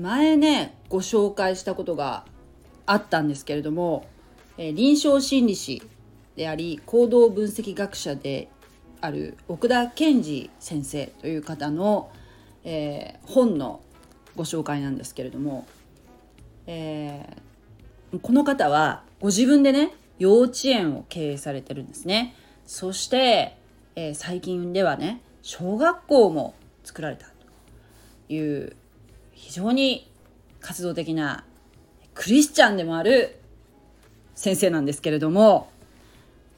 前ねご紹介したことがあったんですけれども、え臨床心理士であり行動分析学者である奥田健二先生という方の、えー、本のご紹介なんですけれども、えー、この方はご自分でね幼稚園を経営されてるんですね。そして、えー、最近ではね小学校も作られたという非常に活動的なクリスチャンでもある先生なんですけれども、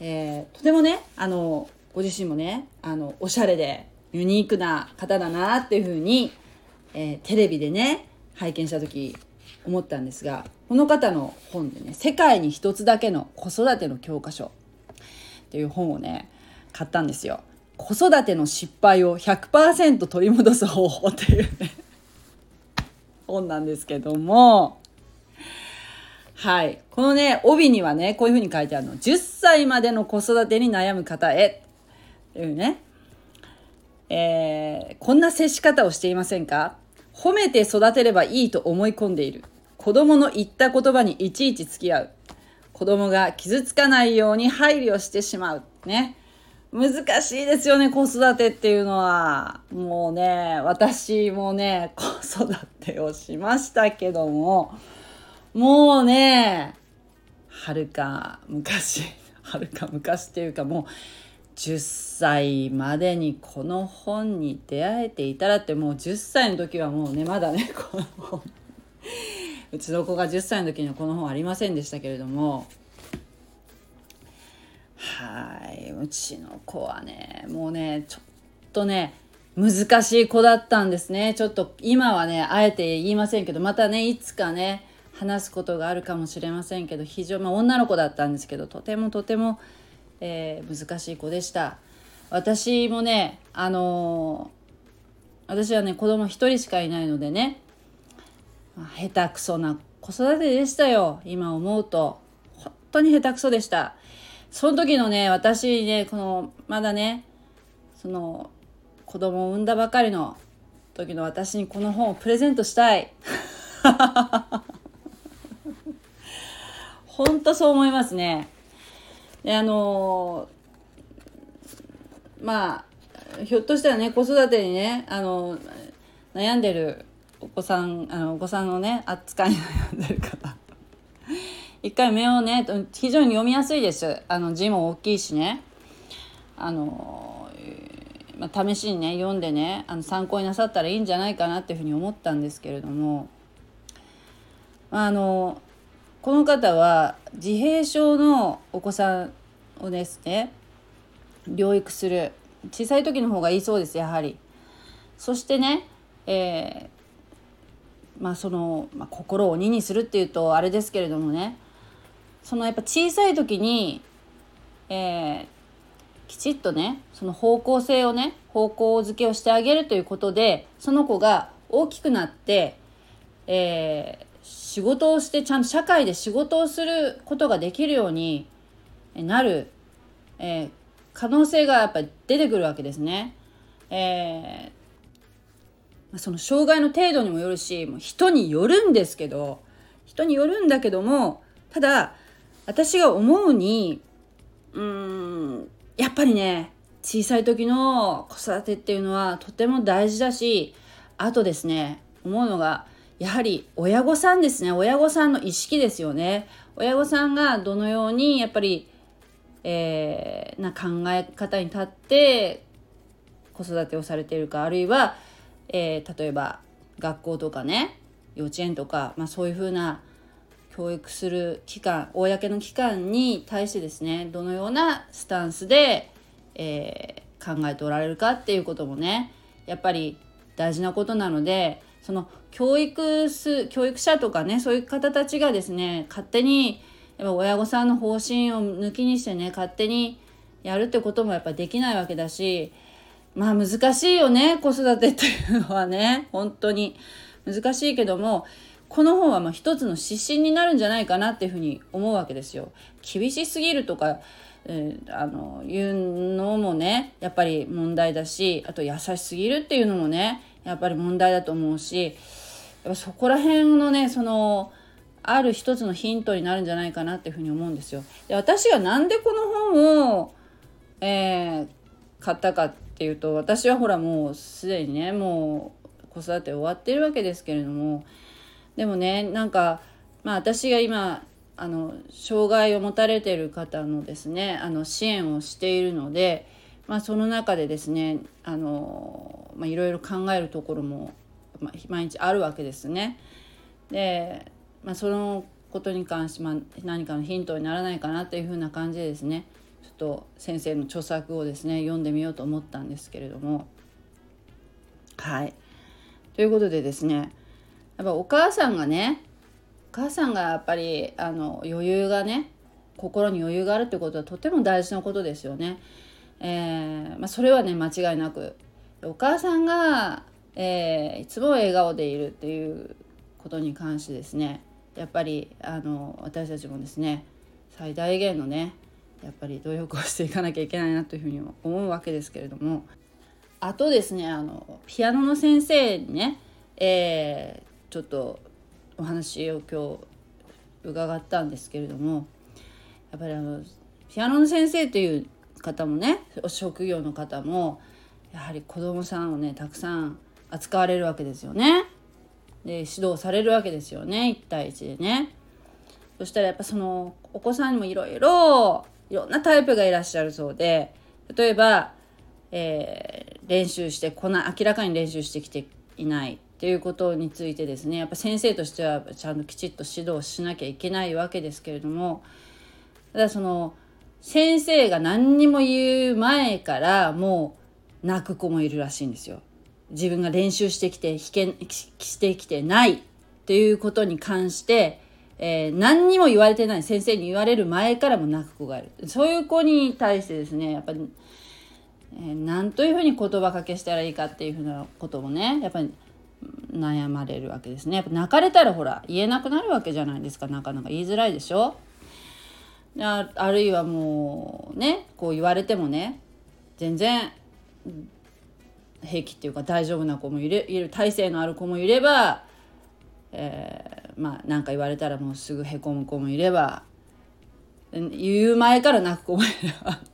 えー、とてもねあのご自身もねあのおしゃれでユニークな方だなっていうふうに、えー、テレビでね拝見した時思ったんですがこの方の本でね「世界に一つだけの子育ての教科書」っていう本をね買ったんですよ。子育ての失敗を100%取り戻す方法っていうね本なんですけどもはい。このね、帯にはね、こういうふうに書いてあるの。10歳までの子育てに悩む方へ。っていうね。えー、こんな接し方をしていませんか？褒めて育てればいいと思い込んでいる。子供の言った言葉にいちいち付き合う。子供が傷つかないように配慮してしまう。ね。難しいですよね、子育てっていうのは。もうね、私もね、子育てをしましたけども、もうね、はるか昔、はるか昔っていうかもう、10歳までにこの本に出会えていたらってもう10歳の時はもうねまだね この本うちの子が10歳の時にはこの本ありませんでしたけれどもはいうちの子はねもうねちょっとね難しい子だったんですね。ちょっと今はねあえて言いませんけどまたねいつかね話すことがあるかもしれませんけど非常、まあ、女の子だったんですけどとてもとても、えー、難しい子でした。私もねあのー、私はね子供一人しかいないのでね、まあ、下手くそな子育てでしたよ。今思うと。本当に下手くそでした。その時のね私ねこのまだねその子供を産んだばかりの時の私にこの本をプレゼントしたい。本当そう思いますね。であのまあひょっとしたらね子育てにねあの悩んでるお子さんあのお子さんのね扱いに悩んでる方。一回目をね非常に読みやすいです。あの字も大きいしね。あの、まあ、試しにね読んでねあの参考になさったらいいんじゃないかなっていうふうに思ったんですけれどもあのこの方は自閉症のお子さんをですね療育する小さい時の方がいいそうですやはり。そしてね、えー、まあその、まあ、心を鬼にするっていうとあれですけれどもねそのやっぱ小さい時に、えー、きちっとねその方向性をね方向づけをしてあげるということでその子が大きくなって、えー、仕事をしてちゃんと社会で仕事をすることができるようになる、えー、可能性がやっぱり出てくるわけですね。えー、その障害の程度にもよるしもう人によるんですけど人によるんだけどもただ私が思うにうーんやっぱりね小さい時の子育てっていうのはとても大事だしあとですね思うのがやはり親御さんですね。親御さんの意識ですよね。親御さんがどのようにやっぱり、えー、な考え方に立って子育てをされているかあるいは、えー、例えば学校とかね幼稚園とか、まあ、そういうふうな教育する機関公の機関に対してですねどのようなスタンスで、えー、考えておられるかっていうこともねやっぱり大事なことなのでその教育す教育者とかねそういう方たちがですね勝手にやっぱ親御さんの方針を抜きにしてね勝手にやるってこともやっぱできないわけだしまあ難しいよね子育てっていうのはね本当に。難しいけどもこの本はまあ一つの指針になるんじゃないかなっていうふうに思うわけですよ。厳しすぎるとか、えー、あのいうのもねやっぱり問題だしあと優しすぎるっていうのもねやっぱり問題だと思うしやっぱそこら辺のねそのある一つのヒントになるんじゃないかなっていうふうに思うんですよ。で私がなんでこの本を、えー、買ったかっていうと私はほらもうすでにねもう子育て終わってるわけですけれどもでもねなんかまあ私が今あの障害を持たれている方のですねあの支援をしているので、まあ、その中でですねあの、まあ、いろいろ考えるところも、まあ、毎日あるわけですね。で、まあ、そのことに関して、まあ、何かのヒントにならないかなっていうふうな感じでですねちょっと先生の著作をですね読んでみようと思ったんですけれどもはい。ということでですねやっぱお母さんがね母さんがやっぱりあの余裕がね心に余裕があるってことはとても大事なことですよね。えー、まあ、それはね間違いなくお母さんが、えー、いつも笑顔でいるっていうことに関してですねやっぱりあの私たちもですね最大限のねやっぱり努力をしていかなきゃいけないなというふうに思うわけですけれどもあとですねあのピアノの先生にね、え、ちょっとお話を今日伺ったんですけれどもやっぱりあのピアノの先生という方もね職業の方もやはり子どもさんをねたくさん扱われるわけですよね。で指導されるわけですよね1対1でね。そしたらやっぱそのお子さんにもいろいろいろんなタイプがいらっしゃるそうで例えば、えー、練習してこな明らかに練習してきていないっていうことについてですねやっぱ先生としてはちゃんときちっと指導しなきゃいけないわけですけれどもただその先生が何にも言う前からもう泣く子もいるらしいんですよ。自分が練習してきて弾けしてきてないっていうことに関して、えー、何にも言われてない先生に言われる前からも泣く子がいるそういう子に対してですねやっぱり、えー、何というふうに言葉かけしたらいいかっていうふうなこともねやっぱり悩まれるわけですね。やっぱ泣かれたらほら言えなくなるわけじゃないですか。なかなか言いづらいでしょ？ああるいはもうねこう言われてもね全然平気っていうか大丈夫な子もいるいる体勢のある子もいれば、えー、まあ何か言われたらもうすぐへこむ子もいれば言う前から泣く子もいれば。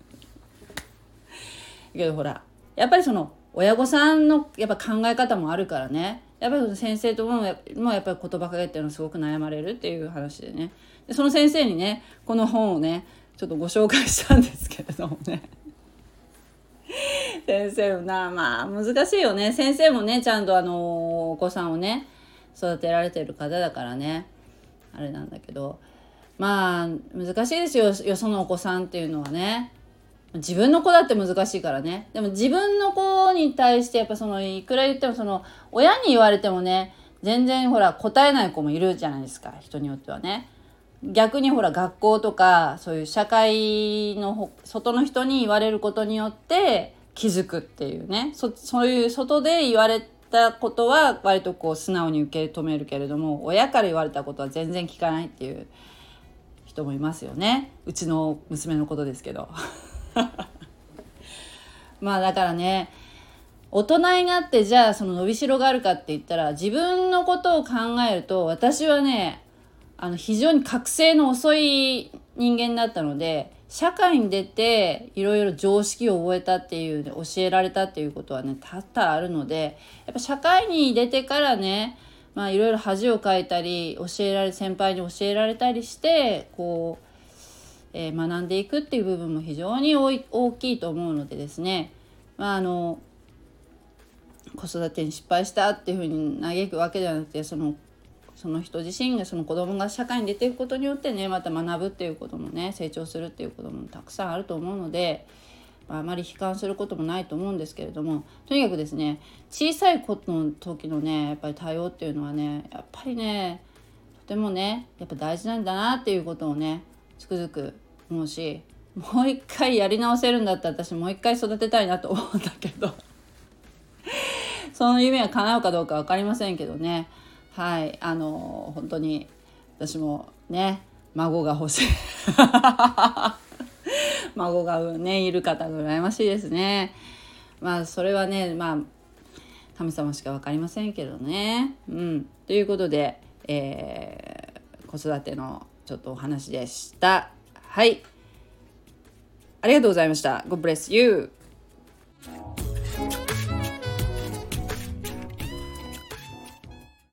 けどほらやっぱりその親御さんのやっぱ考え方もあるからね。やっぱり先生とももやっぱり言葉かけっていうのはすごく悩まれるっていう話でね。でその先生にねこの本をねちょっとご紹介したんですけれどもね。先生もなまあ難しいよね。先生もねちゃんとあのお子さんをね育てられてる方だからね。あれなんだけど。まあ難しいですよ。よそのお子さんっていうのはね。自分の子だって難しいからね。でも自分の子に対してやっぱそのいくら言ってもその親に言われてもね全然ほら答えない子もいるじゃないですか。人によってはね。逆にほら学校とかそういう社会の外の人に言われることによって気づくっていうね。そそういう外で言われたことは割とこう素直に受け止めるけれども親から言われたことは全然聞かないっていう人もいますよね。うちの娘のことですけど。まあだからね大人になってじゃあその伸びしろがあるかって言ったら自分のことを考えると私はねあの非常に覚醒の遅い人間だったので社会に出ていろいろ常識を覚えたっていうね教えられたっていうことはね多々あるのでやっぱ社会に出てからねまあいろいろ恥をかいたり教えられ先輩に教えられたりしてこうえ、学んでいくっていう部分も非常に大きいと思うのでですね、まあ、あの子育てに失敗したっていうふうに嘆くわけではなくてそのその人自身がその子供が社会に出ていくことによってねまた学ぶっていうこともね成長するっていうこともたくさんあると思うので、まあ、あまり悲観することもないと思うんですけれどもとにかくですね小さい子の時のねやっぱり対応っていうのはねやっぱりねとてもねやっぱ大事なんだなっていうことをねつくづく思うしもう一回やり直せるんだったら私もう一回育てたいなと思うんだけど。その夢は叶うかどうか分かりませんけどね。はい。あの本当に私もね孫が欲しい。孫がねいる方が羨ましいですね。まあそれはねまあ神様しか分かりませんけどね。うん、ということで、えー、子育てのちょっとお話でした。はい。ありがとうございました。God bless you.